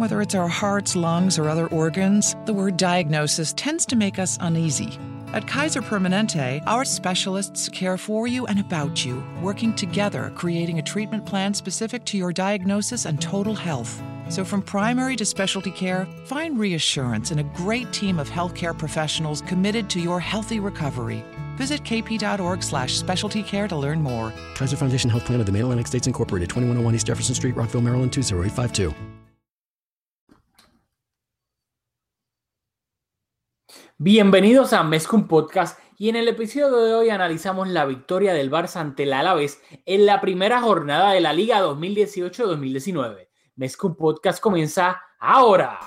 Whether it's our hearts, lungs, or other organs, the word diagnosis tends to make us uneasy. At Kaiser Permanente, our specialists care for you and about you, working together, creating a treatment plan specific to your diagnosis and total health. So, from primary to specialty care, find reassurance in a great team of healthcare professionals committed to your healthy recovery. Visit kp.org slash specialty care to learn more. Kaiser Foundation Health Plan of the Mid-Atlantic States Incorporated, 2101 East Jefferson Street, Rockville, Maryland, 20852. Bienvenidos a Mezcum Podcast y en el episodio de hoy analizamos la victoria del Barça ante el Alavés en la primera jornada de la Liga 2018-2019. Mezcum Podcast comienza ahora.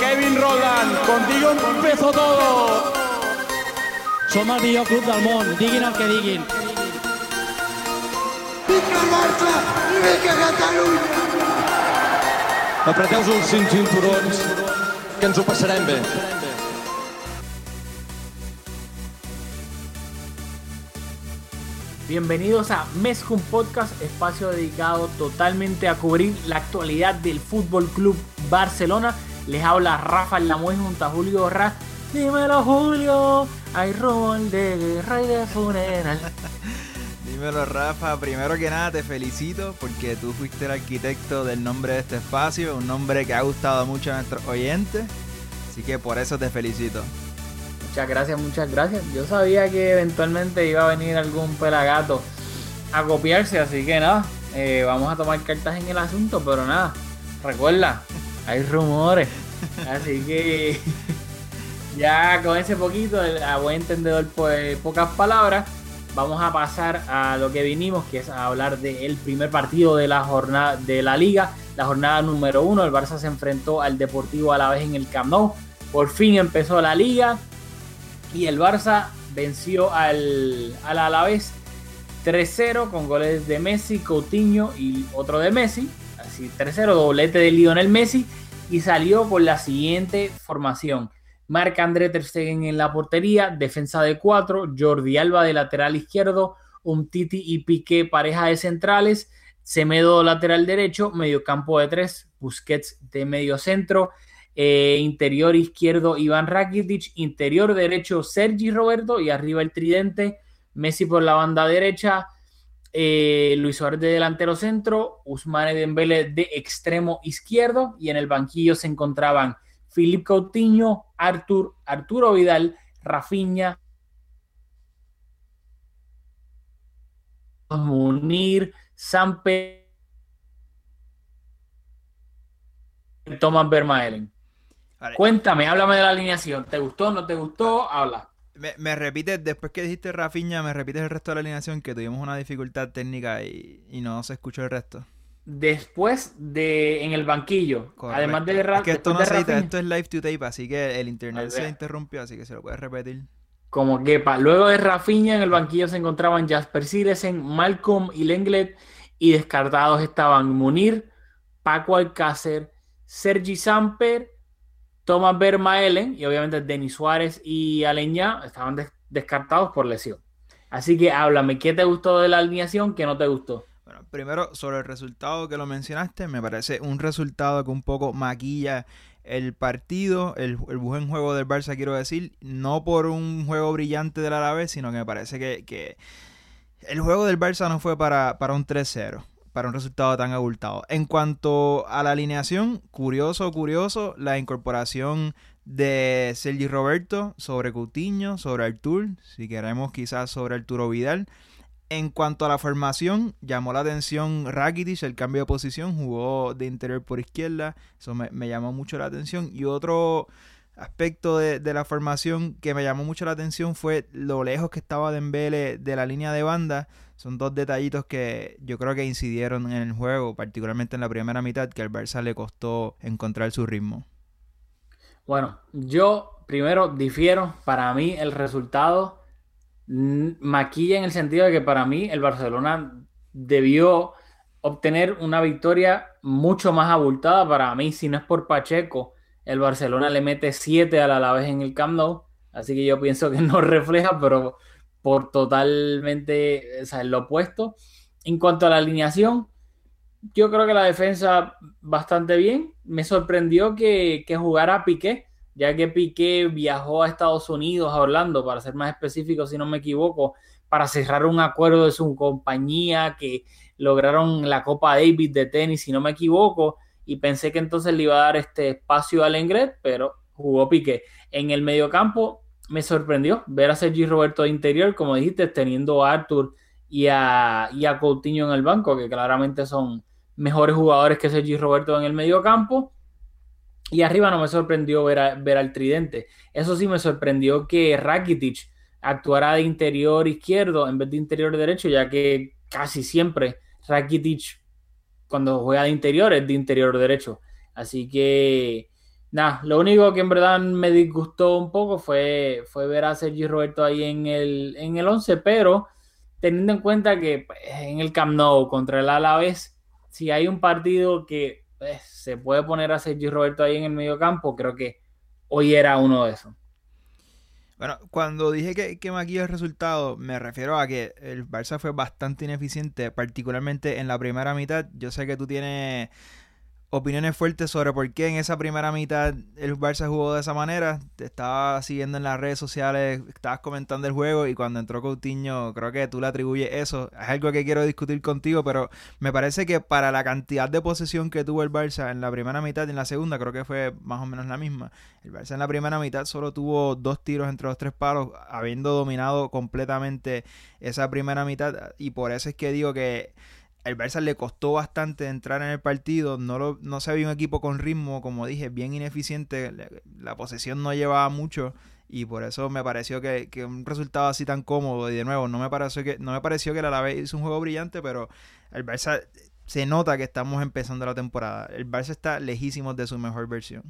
Kevin Roland, contigo empezó todo. Som el millor club del món, diguin el que diguin. Vinga Barça i vinga Catalunya! Apreteu-vos els cinc cinturons, que ens ho passarem bé. Bienvenidos a Mezcum Podcast, espacio dedicado totalmente a cubrir la actualidad del Fútbol Club Barcelona. Les habla Rafa Lamuez junto a Julio Borras. Dímelo Julio, hay rol de guerra y de funeral. Dímelo Rafa, primero que nada te felicito porque tú fuiste el arquitecto del nombre de este espacio, un nombre que ha gustado mucho a nuestros oyentes, así que por eso te felicito. Muchas gracias, muchas gracias. Yo sabía que eventualmente iba a venir algún pelagato a copiarse, así que nada, eh, vamos a tomar cartas en el asunto, pero nada, recuerda, hay rumores, así que ya con ese poquito, a buen entendedor, pues pocas palabras, vamos a pasar a lo que vinimos, que es a hablar del primer partido de la jornada de la liga, la jornada número uno. El Barça se enfrentó al Deportivo a en el Camp Nou. Por fin empezó la liga y el Barça venció al, al Alavés 3-0 con goles de Messi, Coutinho y otro de Messi. Así 3-0, doblete de Lionel Messi y salió por la siguiente formación. Marc André Ter Stegen en la portería, defensa de cuatro, Jordi Alba de lateral izquierdo, Umtiti y Piqué pareja de centrales, Semedo lateral derecho, mediocampo de tres, Busquets de medio centro, eh, interior izquierdo Iván Rakitic, interior derecho Sergi Roberto y arriba el tridente, Messi por la banda derecha, eh, Luis Suárez de delantero centro, Usmane Dembele de extremo izquierdo y en el banquillo se encontraban Philippe Coutinho, Artur, Arturo Vidal, Rafinha, Munir, Sampe, Thomas Vermaelen. Vale, Cuéntame, háblame de la alineación. ¿Te gustó? ¿No te gustó? Habla. Me, me repites, después que dijiste Rafinha, me repites el resto de la alineación que tuvimos una dificultad técnica y, y no se escuchó el resto. Después de en el banquillo, Correcto. además de Es que esto no después de se edita, Rafinha, esto es live to tape, así que el internet se interrumpió, así que se lo puedes repetir. como quepa. Luego de Rafinha en el banquillo se encontraban Jasper Silesen, Malcolm y Lenglet y descartados estaban Munir, Paco Alcácer, Sergi Samper, Thomas Vermaelen y obviamente Denis Suárez y Aleñá estaban des- descartados por lesión. Así que háblame, ¿qué te gustó de la alineación? ¿Qué no te gustó? Bueno, primero, sobre el resultado que lo mencionaste, me parece un resultado que un poco maquilla el partido, el, buen juego del Barça, quiero decir, no por un juego brillante del Alavés, sino que me parece que, que el juego del Barça no fue para, para un 3-0, para un resultado tan abultado. En cuanto a la alineación, curioso, curioso, la incorporación de Sergi Roberto sobre Coutinho, sobre Artur, si queremos quizás sobre Arturo Vidal. En cuanto a la formación, llamó la atención Rakitic, el cambio de posición, jugó de interior por izquierda, eso me, llamó mucho la atención. Y otro aspecto de, de la formación que me llamó mucho la atención fue lo lejos que estaba Dembele de la línea de banda. Son dos detallitos que yo creo que incidieron en el juego, particularmente en la primera mitad, que al Barça le costó encontrar su ritmo. Bueno, yo primero difiero. Para mí el resultado maquilla en el sentido de que para mí el Barcelona debió obtener una victoria mucho más abultada. Para mí, si no es por Pacheco, el Barcelona le mete 7 al Alavés en el Camp. Así que yo pienso que no refleja, pero por totalmente lo opuesto. En cuanto a la alineación, yo creo que la defensa bastante bien. Me sorprendió que, que jugara Piqué, ya que Piqué viajó a Estados Unidos, a Orlando, para ser más específico, si no me equivoco, para cerrar un acuerdo de su compañía, que lograron la Copa David de tenis, si no me equivoco, y pensé que entonces le iba a dar este espacio al Engret, pero jugó Piqué. En el mediocampo me sorprendió ver a Sergi Roberto de interior, como dijiste, teniendo a Arthur y a, y a Coutinho en el banco, que claramente son mejores jugadores que Sergi Roberto en el medio campo. Y arriba no me sorprendió ver, ver al tridente. Eso sí me sorprendió que Rakitic actuara de interior izquierdo en vez de interior derecho, ya que casi siempre Rakitic cuando juega de interior es de interior derecho. Así que nada, lo único que en verdad me disgustó un poco fue, fue ver a Sergi Roberto ahí en el, en el 11, pero teniendo en cuenta que pues, en el Camp Nou contra el Alavés si hay un partido que pues, se puede poner a Sergio Roberto ahí en el medio campo, creo que hoy era uno de esos. Bueno, cuando dije que, que maquilla el resultado, me refiero a que el Barça fue bastante ineficiente, particularmente en la primera mitad. Yo sé que tú tienes opiniones fuertes sobre por qué en esa primera mitad el Barça jugó de esa manera. Te estaba siguiendo en las redes sociales, estabas comentando el juego y cuando entró Coutinho, creo que tú le atribuyes eso. Es algo que quiero discutir contigo, pero me parece que para la cantidad de posesión que tuvo el Barça en la primera mitad y en la segunda, creo que fue más o menos la misma. El Barça en la primera mitad solo tuvo dos tiros entre los tres palos, habiendo dominado completamente esa primera mitad y por eso es que digo que el Barça le costó bastante entrar en el partido, no, lo, no se había un equipo con ritmo, como dije, bien ineficiente, la posesión no llevaba mucho y por eso me pareció que, un resultado así tan cómodo y de nuevo no me pareció que no me pareció que el Alavés hizo un juego brillante, pero el Barça se nota que estamos empezando la temporada. El Barça está lejísimo de su mejor versión.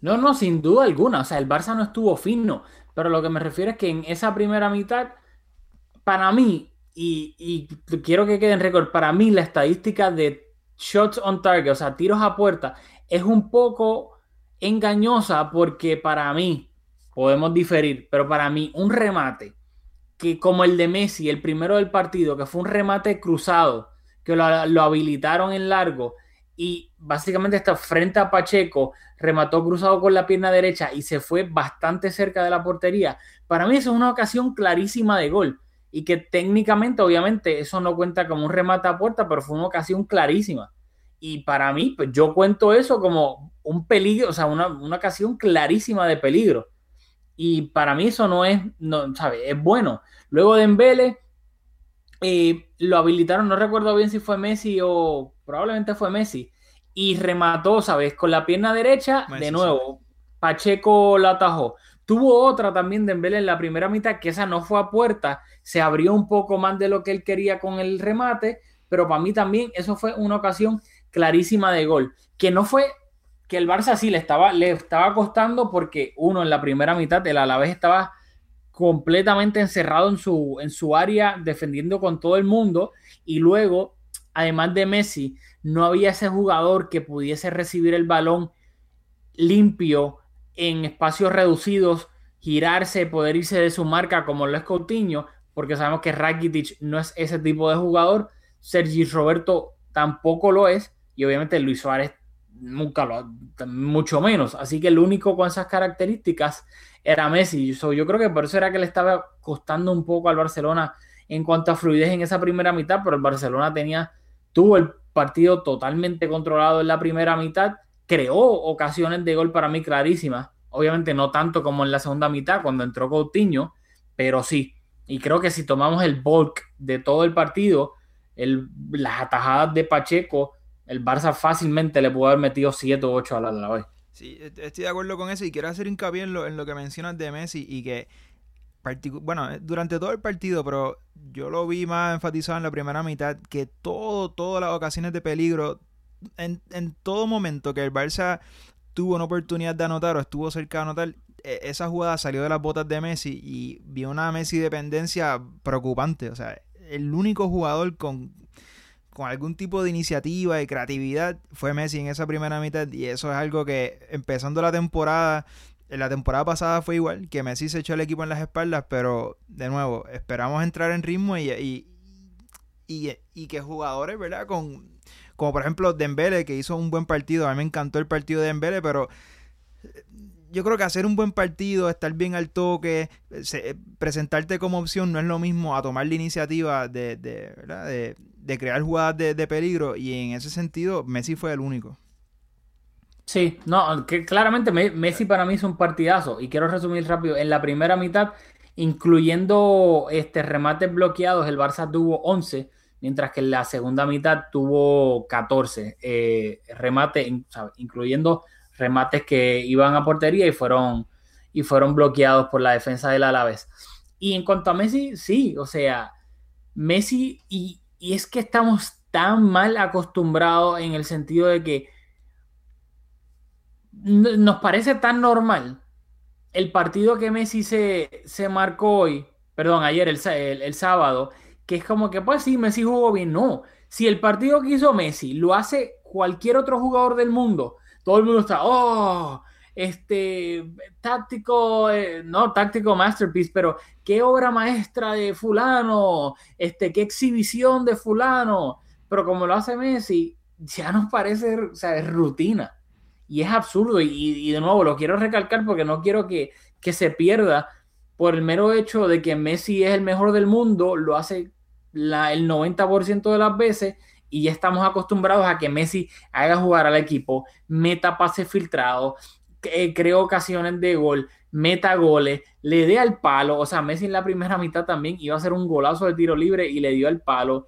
No, no, sin duda alguna, o sea, el Barça no estuvo fino, pero lo que me refiero es que en esa primera mitad para mí y, quiero que quede en récord, para mí la estadística de shots on target, o sea, tiros a puerta, es un poco engañosa porque para mí, podemos diferir, pero para mí un remate que como el de Messi, el primero del partido, que fue un remate cruzado, que lo, lo habilitaron en largo y básicamente está frente a Pacheco, remató cruzado con la pierna derecha y se fue bastante cerca de la portería. Para mí eso es una ocasión clarísima de gol y que técnicamente, obviamente, eso no cuenta como un remate a puerta, pero fue una ocasión clarísima. Y para mí, pues yo cuento eso como un peligro, o sea, una, ocasión clarísima de peligro. Y para mí eso no es, no, ¿sabes? Es bueno. Luego de Embele, eh, lo habilitaron, no recuerdo bien si fue Messi o probablemente fue Messi, y remató, ¿sabes? Con la pierna derecha, de nuevo, Pacheco la atajó. Tuvo otra también de Embele en la primera mitad, que esa no fue a puerta, se abrió un poco más de lo que él quería con el remate, pero para mí también eso fue una ocasión clarísima de gol, que no fue que el Barça sí le estaba, le estaba costando porque uno en la primera mitad el Alavés estaba completamente encerrado en su, en su área defendiendo con todo el mundo. Y luego, además de Messi, no había ese jugador que pudiese recibir el balón limpio en espacios reducidos, girarse, poder irse de su marca como lo es Coutinho, porque sabemos que Rakitic no es ese tipo de jugador, Sergi Roberto tampoco lo es, y obviamente Luis Suárez nunca lo mucho menos. Así que el único con esas características era Messi. yo creo que por eso era que le estaba costando un poco al Barcelona en cuanto a fluidez en esa primera mitad, pero el Barcelona tenía, tuvo el partido totalmente controlado en la primera mitad creó ocasiones de gol para mí clarísimas. Obviamente no tanto como en la segunda mitad cuando entró Coutinho, pero sí. Y creo que si tomamos el bulk de todo el partido, el, las atajadas de Pacheco, el Barça fácilmente le pudo haber metido 7 o 8 a la, la vez. Sí, estoy de acuerdo con eso y quiero hacer hincapié en lo, en lo que mencionas de Messi y que, bueno, durante todo el partido, pero yo lo vi más enfatizado en la primera mitad, que todo, todas las ocasiones de peligro en, en todo momento que el Barça tuvo una oportunidad de anotar o estuvo cerca de anotar, e, esa jugada salió de las botas de Messi y vio una Messi dependencia preocupante. O sea, el único jugador con, con algún tipo de iniciativa y creatividad fue Messi en esa primera mitad y eso es algo que empezando la temporada en la temporada pasada fue igual, que Messi se echó el equipo en las espaldas, pero de nuevo, esperamos entrar en ritmo y, y, y, que jugadores, ¿verdad? Con, como por ejemplo Dembele, que hizo un buen partido, a mí me encantó el partido de Dembele, pero eh, yo creo que hacer un buen partido, estar bien al toque, se- eh, presentarte como opción no es lo mismo a tomar la iniciativa de, de, de, de crear jugadas de, peligro y en ese sentido Messi fue el único. Sí, no, que claramente Me- Messi para mí es un partidazo y quiero resumir rápido. En la primera mitad, incluyendo este remates bloqueados, el Barça tuvo 11, mientras que en la segunda mitad tuvo 14 eh, remates, incluyendo remates que iban a portería y fueron, y fueron bloqueados por la defensa del Alavés. Y en cuanto a Messi, sí, o sea, Messi, y, y es que estamos tan mal acostumbrados en el sentido de que nos parece tan normal el partido que Messi se, se marcó hoy, perdón, ayer, el- el sábado, que es como que, pues sí, Messi jugó bien. No, si el partido que hizo Messi lo hace cualquier otro jugador del mundo, todo el mundo está, oh, este, táctico, eh, no, táctico masterpiece, pero qué obra maestra de fulano, este, qué exhibición de fulano, pero como lo hace Messi, ya nos parece, o sea, es rutina. Y es absurdo. Y, y de nuevo, lo quiero recalcar porque no quiero que, que se pierda por el mero hecho de que Messi es el mejor del mundo, lo hace la, el 90% de las veces y ya estamos acostumbrados a que Messi haga jugar al equipo, meta pases filtrados, que- cree ocasiones de gol, meta goles, le dé al palo. O sea, Messi en la primera mitad también iba a hacer un golazo de tiro libre y le dio al palo.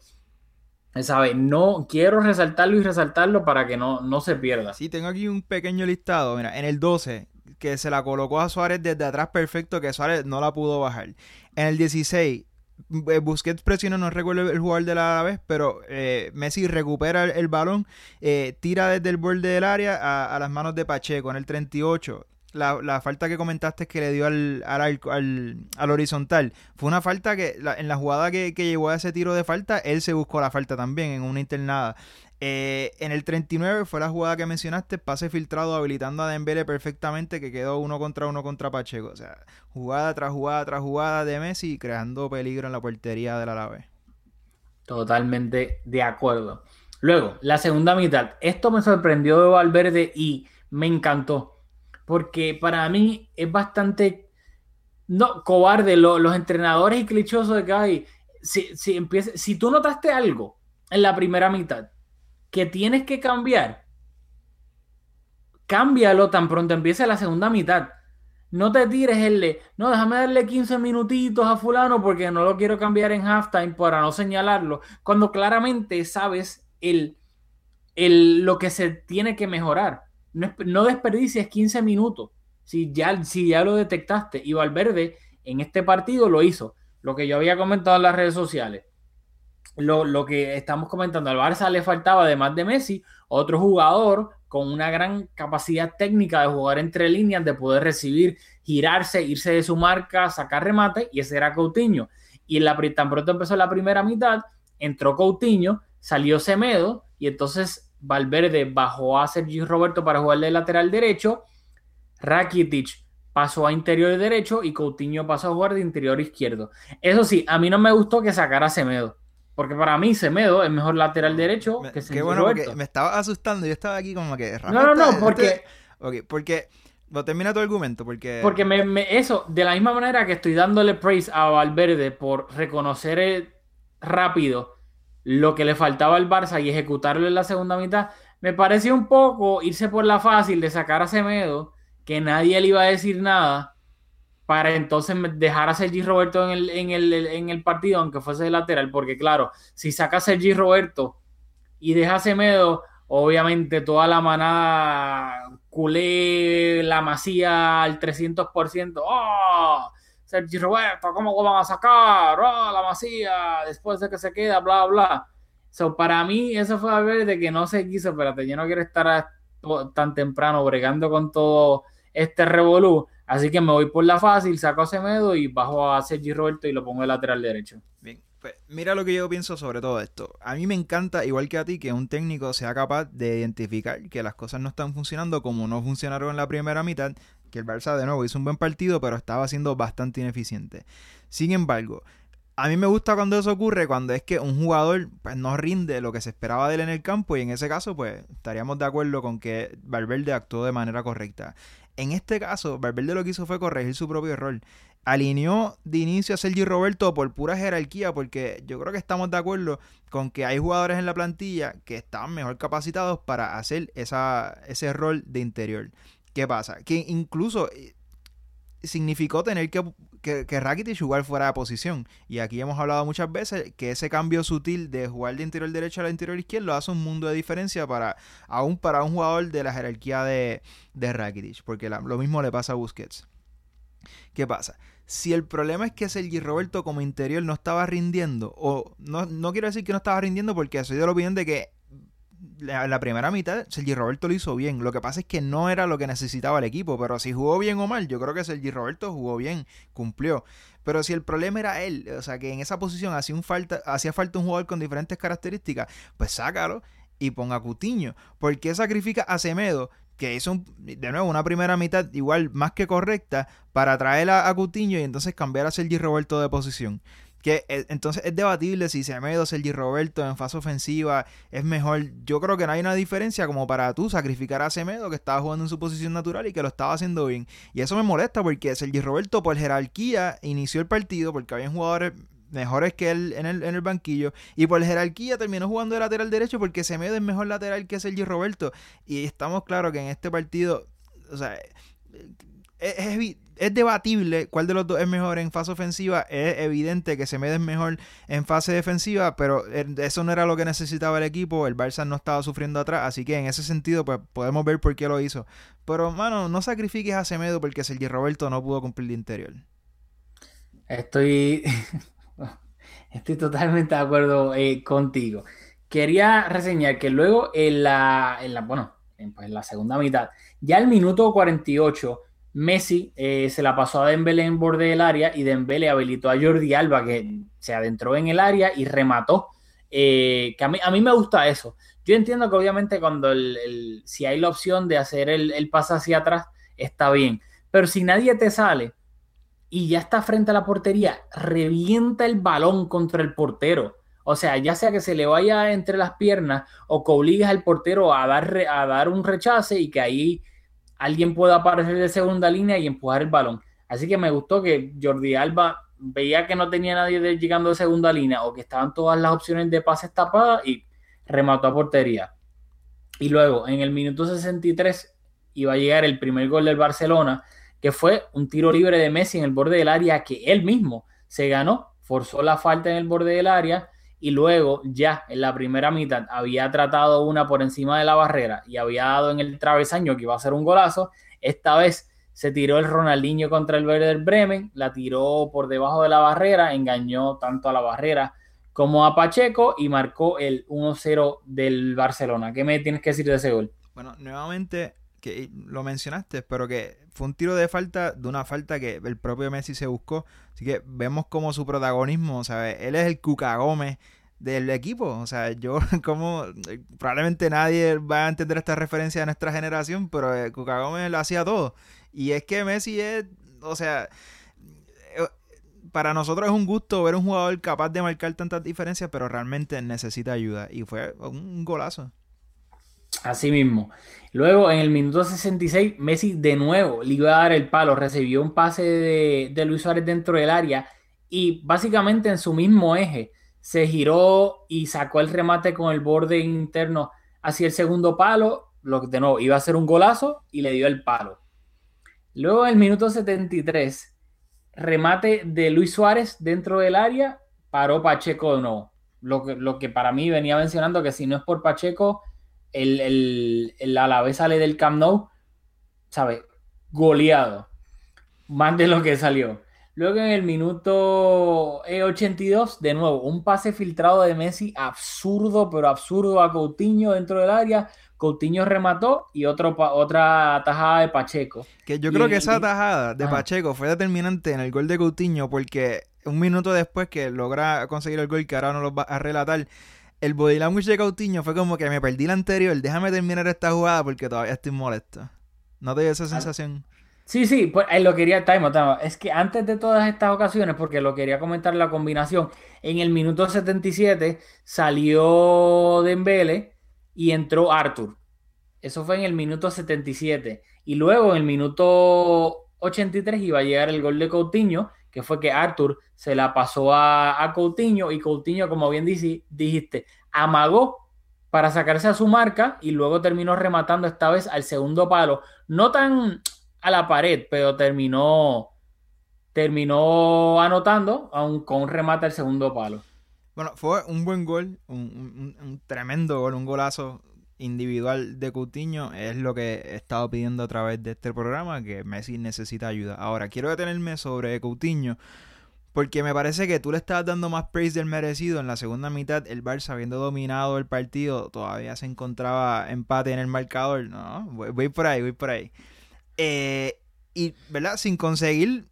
¿Sabe? No quiero resaltarlo y resaltarlo para que no, no se pierda. Sí, tengo aquí un pequeño listado. Mira, en el 12, que se la colocó a Suárez desde atrás perfecto, que Suárez no la pudo bajar. En el 16, eh, Busquets presionó, no recuerdo el jugador de la vez, pero eh, Messi recupera el, balón, eh, tira desde el borde del área a, las manos de Pacheco. En el 38, la, la falta que comentaste que le dio al, al, al- al horizontal, fue una falta que la- en la jugada que, que llegó a ese tiro de falta, él se buscó la falta también en una internada. Eh, en el 39 fue la jugada que mencionaste, pase filtrado habilitando a Dembele perfectamente que quedó uno contra uno contra Pacheco. O sea, jugada tras jugada tras jugada de Messi creando peligro en la portería del Alavés. Totalmente de acuerdo. Luego, la segunda mitad. Esto me sorprendió de Valverde y me encantó. Porque para mí es bastante no, cobarde lo- los entrenadores y clichosos de que hay. Si, si, empieza- si tú notaste algo en la primera mitad que tienes que cambiar, cámbialo tan pronto empiece la segunda mitad. No te tires el no, déjame darle 15 minutitos a fulano porque no lo quiero cambiar en halftime para no señalarlo, cuando claramente sabes el, el, lo que se tiene que mejorar. No, no desperdicies 15 minutos si ya, si ya lo detectaste. Y Valverde en este partido lo hizo. Lo que yo había comentado en las redes sociales. Lo, que estamos comentando, al Barça le faltaba, además de Messi, otro jugador con una gran capacidad técnica de jugar entre líneas, de poder recibir, girarse, irse de su marca, sacar remate, y ese era Coutinho. Y la, tan pronto empezó la primera mitad, entró Coutinho, salió Semedo, y entonces Valverde bajó a Sergi Roberto para jugar de lateral derecho, Rakitic pasó a interior derecho y Coutinho pasó a jugar de interior izquierdo. Eso sí, a mí no me gustó que sacara Semedo, porque para mí Semedo es mejor lateral derecho Me- que Qué Sergi bueno, Roberto. porque me estaba asustando. Yo estaba aquí como que. Rafa, No, no, no, este- porque, este- Ok, porque. Bueno, termina tu argumento, porque. porque me, me- eso, de la misma manera que estoy dándole praise a Valverde por reconocer eh, rápido lo que le faltaba al Barça y ejecutarlo en la segunda mitad, me pareció un poco irse por la fácil de sacar a Semedo, que nadie le iba a decir nada, para entonces dejar a Sergi Roberto en el, partido, aunque fuese de lateral, porque claro, si saca a Sergi Roberto y deja a Semedo, obviamente toda la manada culé, la masía al 300%, ¡oh! Sergi Roberto, ¿cómo lo van a sacar? ¡Oh, la masía! Después de que se queda, bla, bla. So, para mí, eso fue a ver de que no se quiso, espérate, yo no quiero estar tan temprano bregando con todo este revolú, así que me voy por la fácil, saco a Semedo y bajo a Sergi Roberto y lo pongo de lateral derecho. Bien, pues mira lo que yo pienso sobre todo esto. A mí me encanta, igual que a ti, que un técnico sea capaz de identificar que las cosas no están funcionando como no funcionaron en la primera mitad que el Barça de nuevo hizo un buen partido, pero estaba siendo bastante ineficiente. Sin embargo, a mí me gusta cuando eso ocurre, cuando es que un jugador pues, no rinde lo que se esperaba de él en el campo y en ese caso pues estaríamos de acuerdo con que Valverde actuó de manera correcta. En este caso, Valverde lo que hizo fue corregir su propio error. Alineó de inicio a Sergi Roberto por pura jerarquía, porque yo creo que estamos de acuerdo con que hay jugadores en la plantilla que están mejor capacitados para hacer esa, ese rol de interior. ¿Qué pasa? Que incluso eh, significó tener que, que, que Rakitic jugar fuera de posición. Y aquí hemos hablado muchas veces que ese cambio sutil de jugar de interior derecho al interior izquierdo hace un mundo de diferencia para aún para un jugador de la jerarquía de, de Rakitic. Porque la- lo mismo le pasa a Busquets. ¿Qué pasa? Si el problema es que Sergi Roberto como interior no estaba rindiendo, o no, no quiero decir que no estaba rindiendo porque soy de la opinión de que la, primera mitad Sergi Roberto lo hizo bien. Lo que pasa es que no era lo que necesitaba el equipo, pero si jugó bien o mal, yo creo que Sergi Roberto jugó bien, cumplió. Pero si el problema era él, o sea que en esa posición hacía, falta, hacía falta un jugador con diferentes características, pues sácalo y ponga a Cutiño. ¿Por qué sacrifica a Semedo? Que hizo, un- de nuevo, una primera mitad igual más que correcta para traer a, a Cutiño y entonces cambiar a Sergi Roberto de posición. Que eh, entonces es debatible si Semedo, Sergi Roberto en fase ofensiva es mejor. Yo creo que no hay una diferencia como para tú sacrificar a Semedo que estaba jugando en su posición natural y que lo estaba haciendo bien. Y eso me molesta porque Sergi Roberto por jerarquía inició el partido porque habían jugadores mejores que él en el, en el banquillo y por jerarquía terminó jugando de lateral derecho porque Semedo es mejor lateral que Sergi Roberto y estamos claros que en este partido o sea es, es evi- es debatible cuál de los dos es mejor en fase ofensiva. Es evidente que Semedo es mejor en fase defensiva, pero eh, eso no era lo que necesitaba el equipo. El Barça no estaba sufriendo atrás, así que en ese sentido pues podemos ver por qué lo hizo. Pero, mano, no sacrifiques a Semedo porque Sergi Roberto no pudo cumplir de interior. Estoy, estoy totalmente de acuerdo eh, contigo. Quería reseñar que luego en la, en la, bueno, en, pues, en la segunda mitad, ya el minuto 48, Messi eh, se la pasó a Dembélé en borde del área y Dembélé habilitó a Jordi Alba que se adentró en el área y remató. Eh, que a mí, a mí me gusta eso. Yo entiendo que obviamente cuando el, el- si hay la opción de hacer el, el pase hacia atrás, está bien. Pero si nadie te sale, y ya está frente a la portería, revienta el balón contra el portero. O sea, ya sea que se le vaya entre las piernas o que obligues al portero a dar, a dar un rechace y que ahí alguien pueda aparecer de segunda línea y empujar el balón. Así que me gustó que Jordi Alba veía que no tenía nadie llegando de segunda línea o que estaban todas las opciones de pases tapadas y remató a portería. Y luego, en el minuto 63, iba a llegar el primer gol del Barcelona, que fue un tiro libre de Messi en el borde del área que él mismo se ganó, forzó la falta en el borde del área y luego ya en la primera mitad había tratado una por encima de la barrera y había dado en el travesaño que iba a ser un golazo. Esta vez se tiró el Ronaldinho contra el Werder Bremen, la tiró por debajo de la barrera, engañó tanto a la barrera como a Pacheco y marcó el 1-0 del Barcelona. ¿Qué me tienes que decir de ese gol? Bueno, nuevamente, que lo mencionaste, pero que fue un tiro de falta, de una falta que el propio Messi se buscó. Así que vemos como su protagonismo, ¿sabes? Él es el Cuca Gómez del equipo. O sea, yo como probablemente nadie va a entender esta referencia de nuestra generación, pero eh, Cuca Gómez lo hacía todo. Y es que Messi es, o sea, eh, para nosotros es un gusto ver un jugador capaz de marcar tantas diferencias, pero realmente necesita ayuda. Y fue un golazo. Así mismo. Luego, en el minuto 66, Messi de nuevo le iba a dar el palo, recibió un pase de, Luis Suárez dentro del área y básicamente en su mismo eje se giró y sacó el remate con el borde interno hacia el segundo palo, lo que de nuevo iba a ser un golazo y le dio el palo. Luego, en el minuto 73, remate de Luis Suárez dentro del área, paró Pacheco de nuevo. Lo que, lo que para mí venía mencionando que si no es por Pacheco, el, el, el Alavés sale del Camp Nou, ¿sabes? Goleado. Más de lo que salió. Luego en el minuto eh, 82, de nuevo, un pase filtrado de Messi, absurdo, pero absurdo a Coutinho dentro del área. Coutinho remató y otro, otra tajada de Pacheco. Que yo Y- creo que esa tajada de Ajá. Pacheco fue determinante en el gol de Coutinho porque un minuto después que logra conseguir el gol que ahora no lo va a relatar, el body language de Coutinho fue como que me perdí la anterior, déjame terminar esta jugada porque todavía estoy molesto. ¿No te dio esa sensación? Sí, sí, pues ahí lo quería, time, time. Es que antes de todas estas ocasiones, porque lo quería comentar la combinación, en el minuto 77 salió Dembele y entró Arthur. Eso fue en el minuto 77. Y luego en el minuto 83 iba a llegar el gol de Coutinho, que fue que Arthur se la pasó a, a Coutinho y Coutinho, como bien dijiste, amagó para sacarse a su marca y luego terminó rematando esta vez al segundo palo. No tan a la pared, pero terminó terminó anotando aun con un remate al segundo palo. Bueno, fue un buen gol, un tremendo gol, un golazo individual de Coutinho. Es lo que he estado pidiendo a través de este programa, que Messi necesita ayuda. Ahora, quiero detenerme sobre Coutinho, porque me parece que tú le estás dando más praise del merecido. En la segunda mitad, el Barça, habiendo dominado el partido, todavía se encontraba empate en el marcador. No, voy, voy por ahí, voy por ahí. Eh, y, ¿verdad? Sin conseguir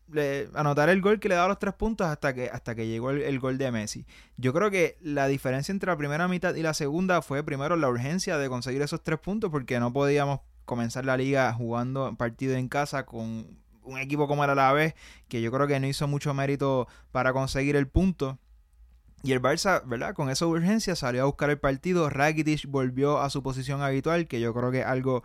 anotar el gol que le daba los tres puntos hasta que, hasta que llegó el, el gol de Messi. Yo creo que la diferencia entre la primera mitad y la segunda fue primero la urgencia de conseguir esos tres puntos porque no podíamos comenzar la liga jugando partido en casa con un equipo como era la vez que yo creo que no hizo mucho mérito para conseguir el punto. Y el Barça, ¿verdad? Con esa urgencia salió a buscar el partido. Rakitic volvió a su posición habitual, que yo creo que es algo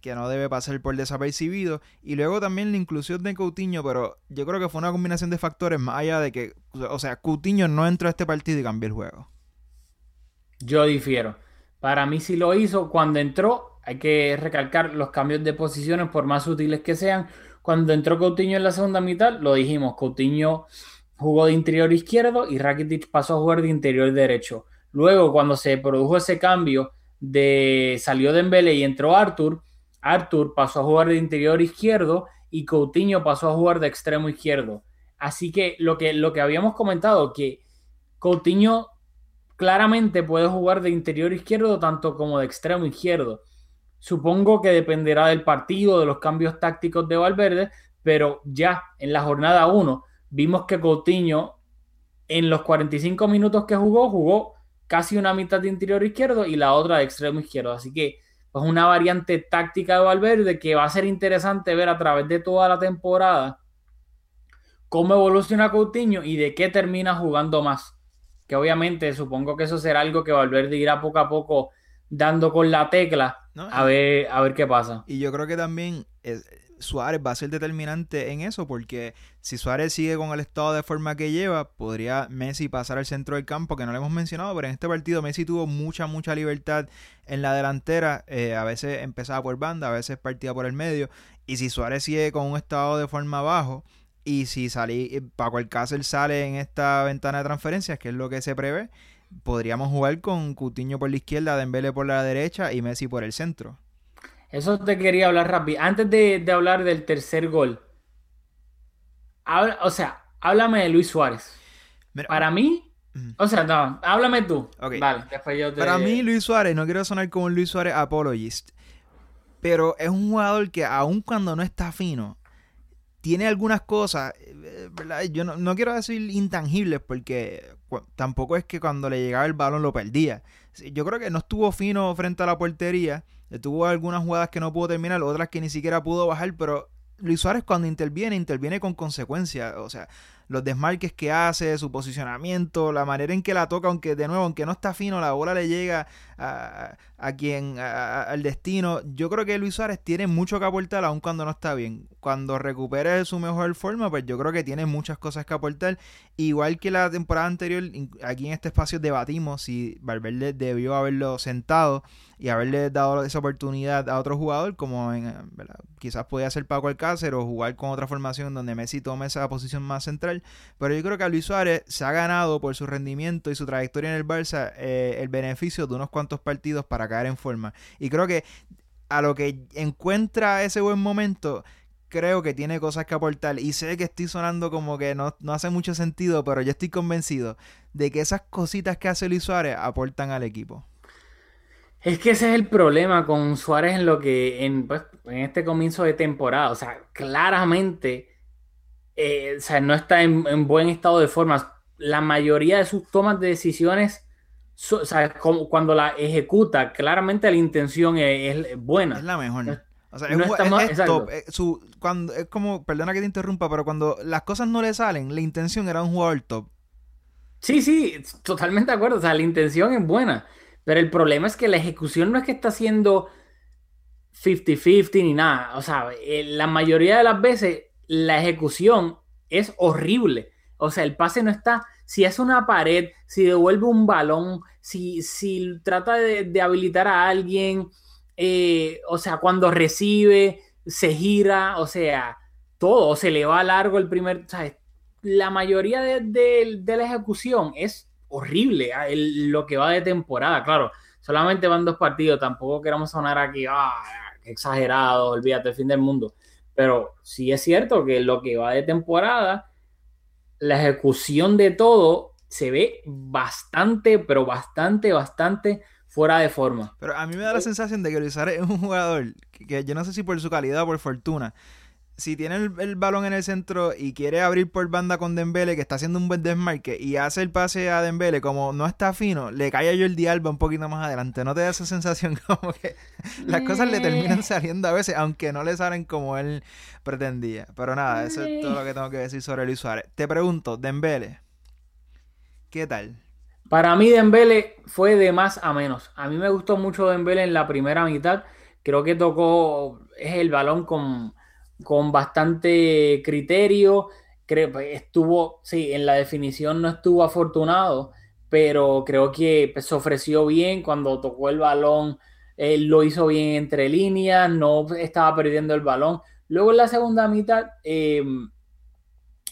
que no debe pasar por desapercibido. Y luego también la inclusión de Coutinho, pero yo creo que fue una combinación de factores más allá de que, o sea, Coutinho no entró a este partido y cambió el juego. Yo difiero. Para mí sí lo hizo. Cuando entró, hay que recalcar los cambios de posiciones, por más útiles que sean. Cuando entró Coutinho en la segunda mitad, lo dijimos, Coutinho jugó de interior izquierdo y Rakitic pasó a jugar de interior derecho. Luego, cuando se produjo ese cambio de salió Dembele y entró Arthur, Arthur pasó a jugar de interior izquierdo y Coutinho pasó a jugar de extremo izquierdo. Así que lo que, lo que habíamos comentado, que Coutinho claramente puede jugar de interior izquierdo tanto como de extremo izquierdo. Supongo que dependerá del partido, de los cambios tácticos de Valverde, pero ya en la jornada 1 vimos que Coutinho en los 45 minutos que jugó, jugó casi una mitad de interior izquierdo y la otra de extremo izquierdo. Así que es pues una variante táctica de Valverde que va a ser interesante ver a través de toda la temporada cómo evoluciona Coutinho y de qué termina jugando más. Que obviamente supongo que eso será algo que Valverde irá poco a poco dando con la tecla ¿no? a ver, a ver qué pasa. Y yo creo que también Suárez va a ser determinante en eso, porque si Suárez sigue con el estado de forma que lleva, podría Messi pasar al centro del campo, que no lo hemos mencionado, pero en este partido Messi tuvo mucha, mucha libertad en la delantera. eh, a veces empezaba por banda, a veces partía por el medio. Y si Suárez sigue con un estado de forma bajo, y si salí, eh, Paco Alcácer sale en esta ventana de transferencias, que es lo que se prevé, podríamos jugar con Coutinho por la izquierda, Dembele por la derecha y Messi por el centro. Eso te quería hablar rápido. Antes de, de hablar del tercer gol, habla- o sea, háblame de Luis Suárez. Mira, Para mí, o sea, no, háblame tú. Ok. Dale, después yo te... Para mí, Luis Suárez, no quiero sonar como un Luis Suárez apologist, pero es un jugador que aun cuando no está fino, tiene algunas cosas, eh, ¿verdad? Yo no, no quiero decir intangibles porque tampoco es que cuando le llegaba el balón lo perdía. Yo creo que no estuvo fino frente a la portería, tuvo algunas jugadas que no pudo terminar, otras que ni siquiera pudo bajar, pero Luis Suárez cuando interviene, interviene con consecuencia, o sea, los desmarques que hace, su posicionamiento, la manera en que la toca, aunque de nuevo, aunque no está fino, la bola le llega a, a quien, al destino. Yo creo que Luis Suárez tiene mucho que aportar, aun cuando no está bien. Cuando recupere su mejor forma, pues yo creo que tiene muchas cosas que aportar. Igual que la temporada anterior, aquí en este espacio debatimos si Valverde debió haberlo sentado y haberle dado esa oportunidad a otro jugador, como en, quizás podía ser Paco Alcácer o jugar con otra formación donde Messi tome esa posición más central. Pero yo creo que a Luis Suárez se ha ganado por su rendimiento y su trayectoria en el Barça eh, el beneficio de unos cuantos partidos para caer en forma. Y creo que a lo que encuentra ese buen momento, creo que tiene cosas que aportar. Y sé que estoy sonando como que no, no hace mucho sentido, pero yo estoy convencido de que esas cositas que hace Luis Suárez aportan al equipo. Es que ese es el problema con Suárez en lo que en, pues, en este comienzo de temporada. O sea, claramente eh, o sea, no está en, en buen estado de forma. La mayoría de sus tomas de decisiones, so- o sea, como cuando la ejecuta, claramente la intención es, es buena. Es la mejor. O sea, es, No estamos- top. Eh, su- cuando, es como, perdona que te interrumpa, pero cuando las cosas no le salen, la intención era un jugador top. Sí, sí, totalmente de acuerdo. O sea, la intención es buena. Pero el problema es que la ejecución no es que está haciendo 50-50 ni nada. O sea, eh, la mayoría de las veces la ejecución es horrible. O sea, el pase no está. Si es una pared, si devuelve un balón, si, si trata de, de habilitar a alguien, eh, o sea, cuando recibe, se gira, o sea, todo, se le va largo el primer. La mayoría de, de- la ejecución es horrible ah, lo que va de temporada. Claro, solamente van dos partidos, tampoco queremos sonar aquí, ah, exagerado, olvídate, el fin del mundo. Pero sí es cierto que lo que va de temporada, la ejecución de todo se ve bastante, pero bastante, bastante fuera de forma. Pero a mí me da la sensación de que Luis Suárez es un jugador que, que yo no sé si por su calidad o por fortuna. Si tiene el, el balón en el centro y quiere abrir por banda con Dembele, que está haciendo un buen desmarque, y hace el pase a Dembele, como no está fino, le cae a Jordi Alba un poquito más adelante. ¿No te da esa sensación como que las cosas le terminan saliendo a veces, aunque no le salen como él pretendía? Pero nada, eso es todo lo que tengo que decir sobre Luis Suárez. Te pregunto, Dembele, ¿qué tal? Para mí Dembele fue de más a menos. A mí me gustó mucho Dembele en la primera mitad. Creo que tocó el balón con, con bastante criterio. Creo estuvo, sí, en la definición no estuvo afortunado, pero creo que pues, se ofreció bien cuando tocó el balón. Él lo hizo bien entre líneas, no estaba perdiendo el balón. Luego en la segunda mitad eh,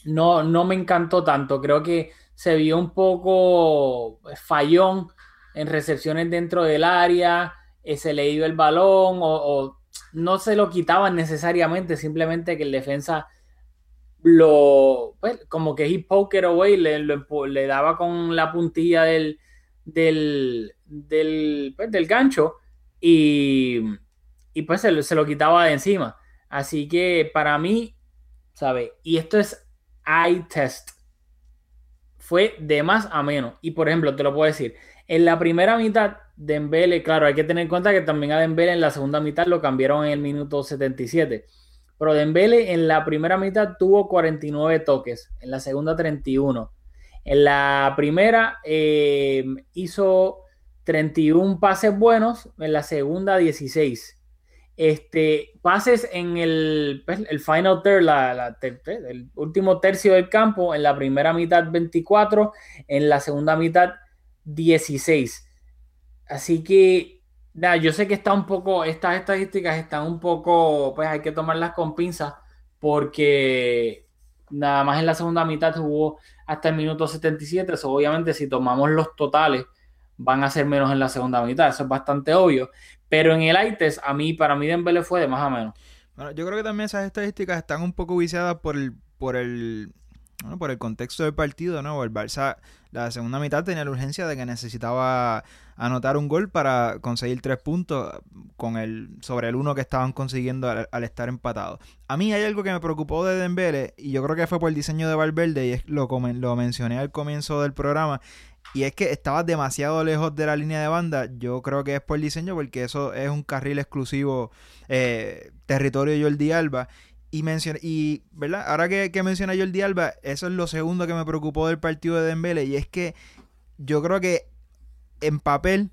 no, no me encantó tanto. Creo que se vio un poco fallón en recepciones dentro del área, eh, se le iba el balón o, no se lo quitaban necesariamente, simplemente que el defensa lo, pues, como que he poker away, le, le, daba con la puntilla del, del, del, pues, del gancho y, y pues se, se lo quitaba de encima. Así que para mí, ¿sabe? Y esto es eye test fue de más a menos. Y por ejemplo, te lo puedo decir, en la primera mitad, Dembele, claro, hay que tener en cuenta que también a Dembele en la segunda mitad lo cambiaron en el minuto 77. Pero Dembele en la primera mitad tuvo 49 toques, en la segunda 31. En la primera eh, hizo 31 pases buenos, en la segunda 16. Este, pases en el, el final la, la, el último tercio del campo, en la primera mitad 24, en la segunda mitad 16. Así que, nada, yo sé que está un poco, estas estadísticas están un poco, pues hay que tomarlas con pinzas, porque nada más en la segunda mitad jugó hasta el minuto 77, eso obviamente si tomamos los totales, van a ser menos en la segunda mitad, eso es bastante obvio. Pero en el ITES, a mí, para mí Dembele fue de más a menos. Bueno, yo creo que también esas estadísticas están un poco viciadas por el, por el, bueno, por el contexto del partido, ¿no? El Barça, la segunda mitad tenía la urgencia de que necesitaba anotar un gol para conseguir tres puntos con el, sobre el uno que estaban consiguiendo al, estar empatados. A mí hay algo que me preocupó de Dembele, y yo creo que fue por el diseño de Valverde, y es, lo, lo mencioné al comienzo del programa, y es que estaba demasiado lejos de la línea de banda. Yo creo que es por diseño, porque eso es un carril exclusivo, eh, territorio de Jordi Alba. Y, menciona, y ¿verdad? ahora que, que menciona Jordi Alba, eso es lo segundo que me preocupó del partido de Dembele. Y es que yo creo que en papel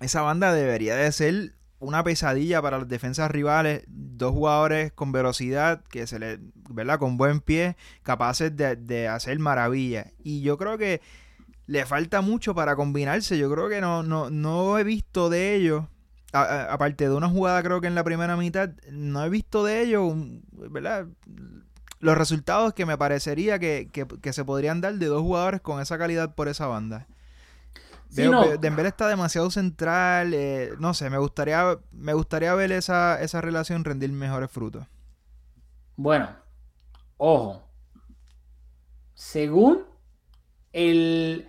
esa banda debería de ser una pesadilla para las defensas rivales. Dos jugadores con velocidad, que se le, ¿verdad? Con buen pie, capaces de, de hacer maravillas. Y yo creo que le falta mucho para combinarse. Yo creo que no, no, no he visto de ellos, a, a, aparte de una jugada creo que en la primera mitad, no he visto de ellos, ¿verdad? Los resultados que me parecería que, que, que, se podrían dar de dos jugadores con esa calidad por esa banda. Sí, Veo, no. Dembélé está demasiado central, eh, no sé, me gustaría, me gustaría ver esa, esa relación rendir mejores frutos. Bueno, ojo, según el,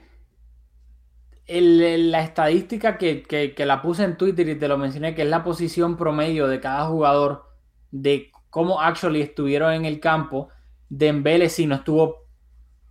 el, la estadística que, que, que, la puse en Twitter y te lo mencioné, que es la posición promedio de cada jugador, de cómo actually estuvieron en el campo. Dembele sí no estuvo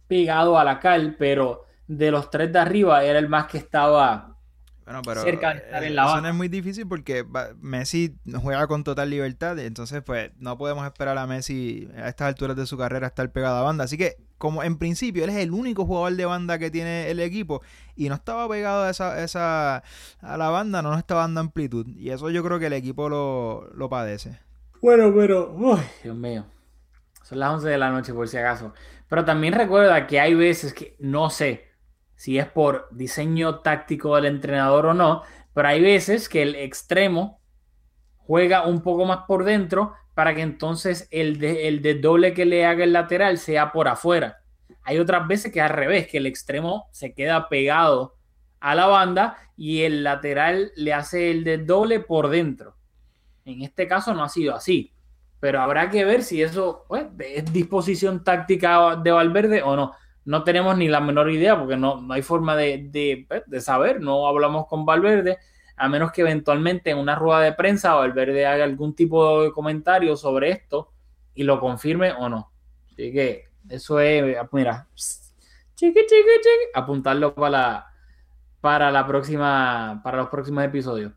pegado a la cal, pero de los tres de arriba era el más que estaba Bueno, pero cerca de estar eh, en la eso banda. no es muy difícil porque Messi juega con total libertad, entonces pues no podemos esperar a Messi a estas alturas de su carrera estar pegado a banda. Así que como en principio él es el único jugador de banda que tiene el equipo y no estaba pegado a esa, esa a la banda, no nos estaba dando amplitud y eso yo creo que el equipo lo, lo padece. Bueno, pero. Uy, Dios mío. Son las 11 de la noche, por si acaso. Pero también recuerda que hay veces que no sé si es por diseño táctico del entrenador o no, pero hay veces que el extremo juega un poco más por dentro para que entonces el de, el de doble que le haga el lateral sea por afuera. Hay otras veces que al revés, que el extremo se queda pegado a la banda y el lateral le hace el de doble por dentro. En este caso no ha sido así, pero habrá que ver si eso pues, es disposición táctica de Valverde o no. No tenemos ni la menor idea porque no, no hay forma de, de, pues, de saber, no hablamos con Valverde, a menos que eventualmente en una rueda de prensa Valverde haga algún tipo de comentario sobre esto y lo confirme o no. Así que eso es, mira, chiqui, chiqui, chiqui, apuntarlo para la, para la próxima, para los próximos episodios.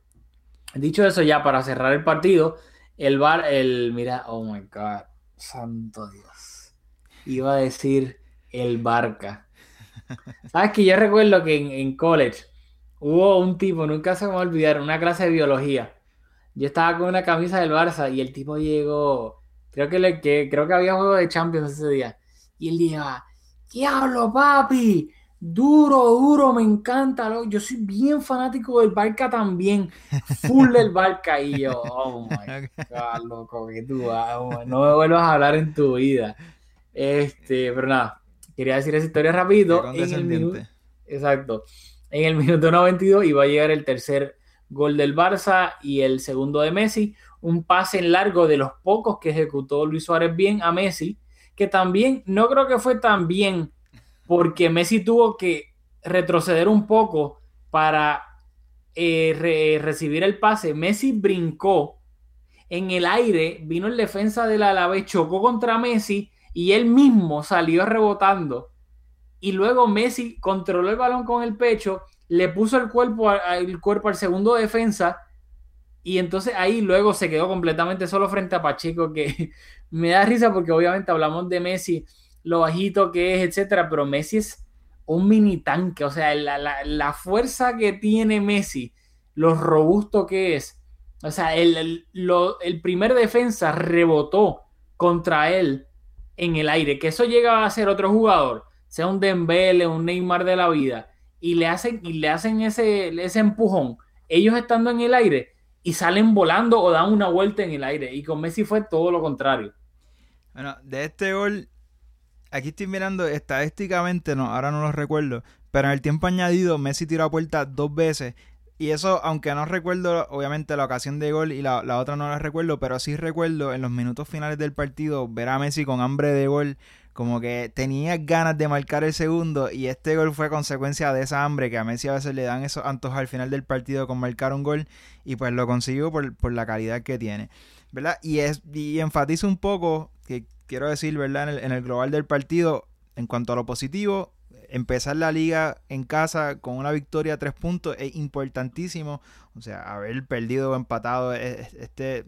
Dicho eso, ya para cerrar el partido, el bar, el, mira, oh my god, santo Dios. Iba a decir el Barca. Sabes que yo recuerdo que en, en college hubo un tipo, nunca se me va a olvidar, una clase de biología. Yo estaba con una camisa del Barça y el tipo llegó, creo que, le, que, creo que había juego de Champions ese día. Y él dijo, diablo papi, duro, duro, me encanta. loco. Yo soy bien fanático del Barca también, full del Barca. Y yo, oh my god, loco, que tú, oh, no me vuelvas a hablar en tu vida. Este, pero nada, quería decir esa historia rápido. En el minuto, exacto. En el minuto 92 iba a llegar el tercer gol del Barça y el segundo de Messi. Un pase en largo de los pocos que ejecutó Luis Suárez bien a Messi, que también no creo que fue tan bien porque Messi tuvo que retroceder un poco para eh, re- recibir el pase. Messi brincó en el aire, vino el defensa del Alavés, chocó contra Messi y él mismo salió rebotando. Y luego Messi controló el balón con el pecho, le puso el cuerpo, cuerpo al segundo defensa y entonces ahí luego se quedó completamente solo frente a Pacheco, que me da risa porque obviamente hablamos de Messi, lo bajito que es, etcétera, pero Messi es un mini tanque, o sea, la, la- la fuerza que tiene Messi, lo robusto que es, o sea, el, el- lo- el primer defensa rebotó contra él en el aire, que eso llega a ser otro jugador, sea un Dembele, un Neymar de la vida, y le hacen, y le hacen ese, ese empujón, ellos estando en el aire y salen volando o dan una vuelta en el aire, y con Messi fue todo lo contrario. Bueno, de este gol, aquí estoy mirando estadísticamente, no, ahora no lo recuerdo, pero en el tiempo añadido Messi tiró a puerta dos veces. Y eso, aunque no recuerdo obviamente la ocasión de gol y la, la otra no la recuerdo, pero sí recuerdo en los minutos finales del partido ver a Messi con hambre de gol, como que tenía ganas de marcar el segundo y este gol fue consecuencia de esa hambre que a Messi a veces le dan esos antojos al final del partido con marcar un gol y pues lo consiguió por, por la calidad que tiene. ¿verdad? Y, es, y enfatizo un poco, que quiero decir, ¿verdad? En el, global del partido, en cuanto a lo positivo, empezar la liga en casa con una victoria tres puntos es importantísimo. O sea, haber perdido o empatado e- e- este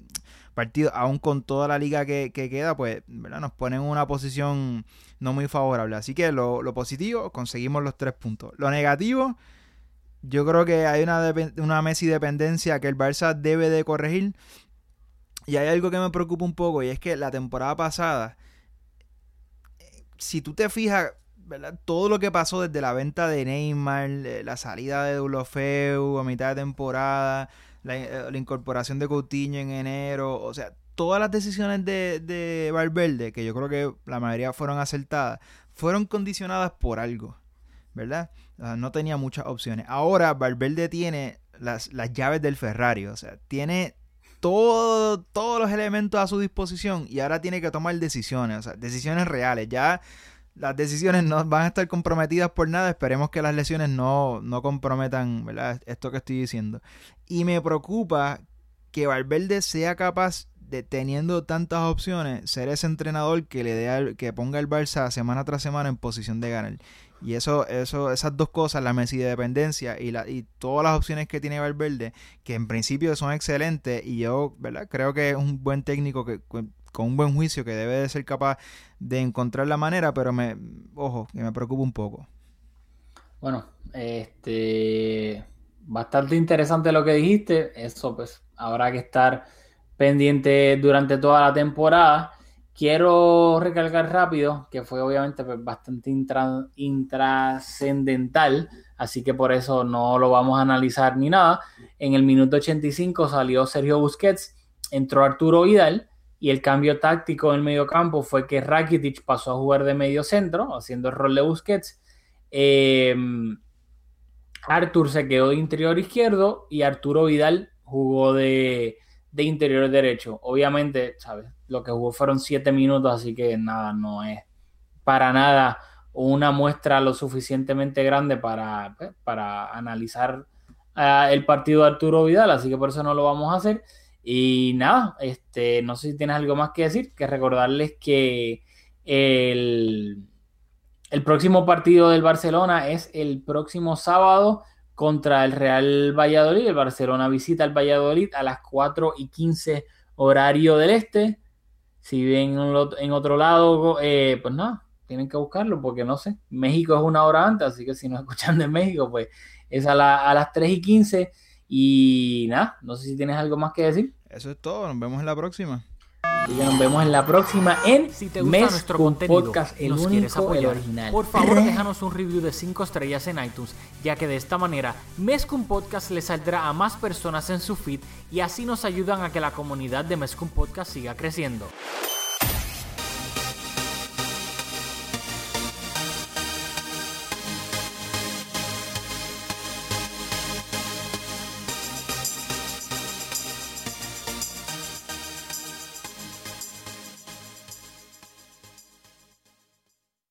partido, aún con toda la liga que, que queda, pues, ¿verdad? Nos pone en una posición no muy favorable. Así que lo, positivo, conseguimos los tres puntos. Lo negativo, yo creo que hay una, una Messi dependencia que el Barça debe de corregir. Y hay algo que me preocupa un poco y es que la temporada pasada, si tú te fijas, ¿verdad? todo lo que pasó desde la venta de Neymar, eh, la salida de Dulofeu a mitad de temporada, la, eh, la incorporación de Coutinho en enero, o sea, todas las decisiones de, de Valverde, que yo creo que la mayoría fueron acertadas, fueron condicionadas por algo, ¿verdad? O sea, no tenía muchas opciones. Ahora Valverde tiene las, las llaves del Ferrari, o sea, tiene todo, todos los elementos a su disposición y ahora tiene que tomar decisiones, o sea, decisiones reales. Ya las decisiones no van a estar comprometidas por nada. Esperemos que las lesiones no, no comprometan ¿verdad? esto que estoy diciendo. Y me preocupa que Valverde sea capaz de, teniendo tantas opciones, ser ese entrenador que le dé que ponga el Barça semana tras semana en posición de ganar. Y eso, eso, esas dos cosas, la Messi de dependencia y, la, y todas las opciones que tiene Valverde, que en principio son excelentes, y yo, ¿verdad? Creo que es un buen técnico que, con un buen juicio que debe de ser capaz de encontrar la manera, pero me, ojo, que me preocupa un poco. Bueno, este bastante interesante lo que dijiste. Eso pues habrá que estar pendiente durante toda la temporada. Quiero recalcar rápido que fue obviamente pues, bastante intrascendental, así que por eso no lo vamos a analizar ni nada. En el minuto 85 salió Sergio Busquets, entró Arturo Vidal y el cambio táctico en el medio campo fue que Rakitic pasó a jugar de medio centro, haciendo el rol de Busquets. Eh, se quedó de interior izquierdo y Arturo Vidal jugó de, de interior derecho. Obviamente, ¿sabes? Lo que jugó fueron siete minutos, así que nada, no es para nada una muestra lo suficientemente grande para, pues, para analizar uh, el partido de Arturo Vidal, así que por eso no lo vamos a hacer. Y nada, este, no sé si tienes algo más que decir, que recordarles que el, el próximo partido del Barcelona es el próximo sábado contra el Real Valladolid. El Barcelona visita el Valladolid a las 4 y 15 horario del este. Si ven en otro lado, eh, pues nada, tienen que buscarlo porque no sé. México es una hora antes, así que si nos escuchan de México, pues es a, a las 3 y 15. Y nada, no sé si tienes algo más que decir. Eso es todo, nos vemos en la próxima. Y nos vemos en la próxima en si te gusta nuestro contenido Podcast, y nos quieres apoyar, por favor déjanos un review de 5 estrellas en iTunes, ya que de esta manera Mezcum Podcast le saldrá a más personas en su feed y así nos ayudan a que la comunidad de Mezcum Podcast siga creciendo.